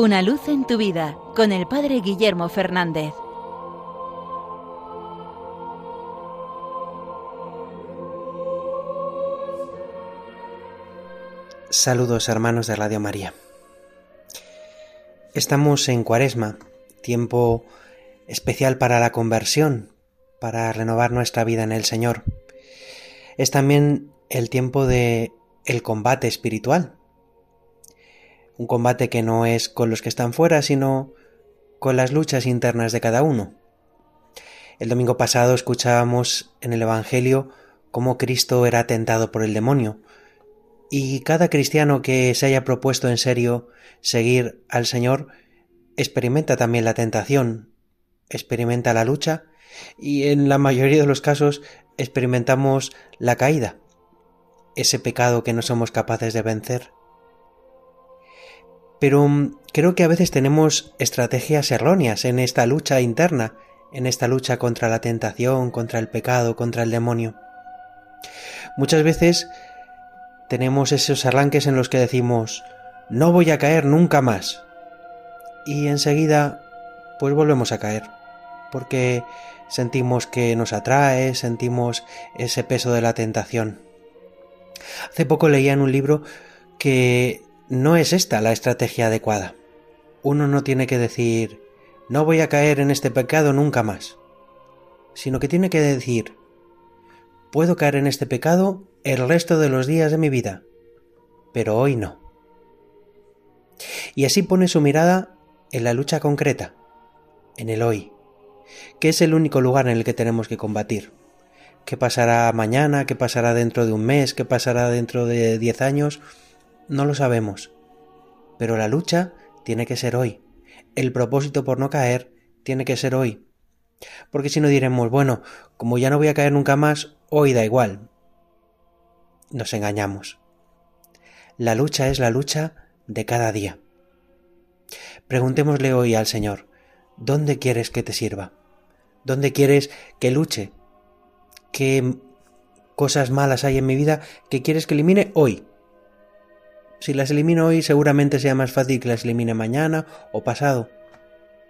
Una luz en tu vida con el Padre Guillermo Fernández. Saludos hermanos de Radio María. Estamos en Cuaresma, tiempo especial para la conversión, para renovar nuestra vida en el Señor. Es también el tiempo de el combate espiritual. Un combate que no es con los que están fuera, sino con las luchas internas de cada uno. El domingo pasado escuchábamos en el Evangelio cómo Cristo era tentado por el demonio, y cada cristiano que se haya propuesto en serio seguir al Señor experimenta también la tentación, experimenta la lucha y en la mayoría de los casos experimentamos la caída, ese pecado que no somos capaces de vencer. Pero mm, creo que a veces tenemos estrategias erróneas en esta lucha interna, en esta lucha contra la tentación, contra el pecado, contra el demonio. Muchas veces tenemos esos arranques en los que decimos, no voy a caer nunca más. Y enseguida, pues volvemos a caer, porque sentimos que nos atrae, sentimos ese peso de la tentación. Hace poco leía en un libro que no es esta la estrategia adecuada. Uno no tiene que decir, no voy a caer en este pecado nunca más, sino que tiene que decir, puedo caer en este pecado el resto de los días de mi vida, pero hoy no. Y así pone su mirada en la lucha concreta, en el hoy, que es el único lugar en el que tenemos que combatir. ¿Qué pasará mañana? ¿Qué pasará dentro de un mes? ¿Qué pasará dentro de diez años? No lo sabemos. Pero la lucha tiene que ser hoy. El propósito por no caer tiene que ser hoy. Porque si no diremos, bueno, como ya no voy a caer nunca más, hoy da igual. Nos engañamos. La lucha es la lucha de cada día. Preguntémosle hoy al Señor, ¿dónde quieres que te sirva? ¿Dónde quieres que luche? ¿Qué cosas malas hay en mi vida que quieres que elimine hoy? Si las elimino hoy seguramente sea más fácil que las elimine mañana o pasado.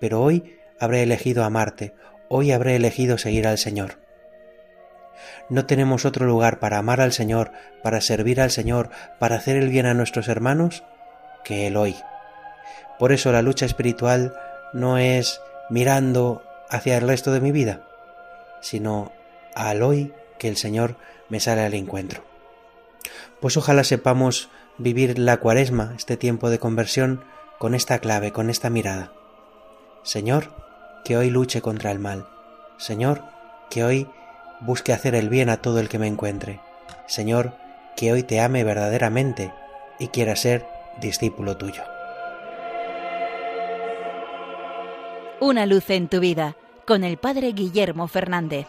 Pero hoy habré elegido amarte, hoy habré elegido seguir al Señor. No tenemos otro lugar para amar al Señor, para servir al Señor, para hacer el bien a nuestros hermanos, que el hoy. Por eso la lucha espiritual no es mirando hacia el resto de mi vida, sino al hoy que el Señor me sale al encuentro. Pues ojalá sepamos vivir la cuaresma, este tiempo de conversión, con esta clave, con esta mirada. Señor, que hoy luche contra el mal. Señor, que hoy busque hacer el bien a todo el que me encuentre. Señor, que hoy te ame verdaderamente y quiera ser discípulo tuyo. Una luz en tu vida con el Padre Guillermo Fernández.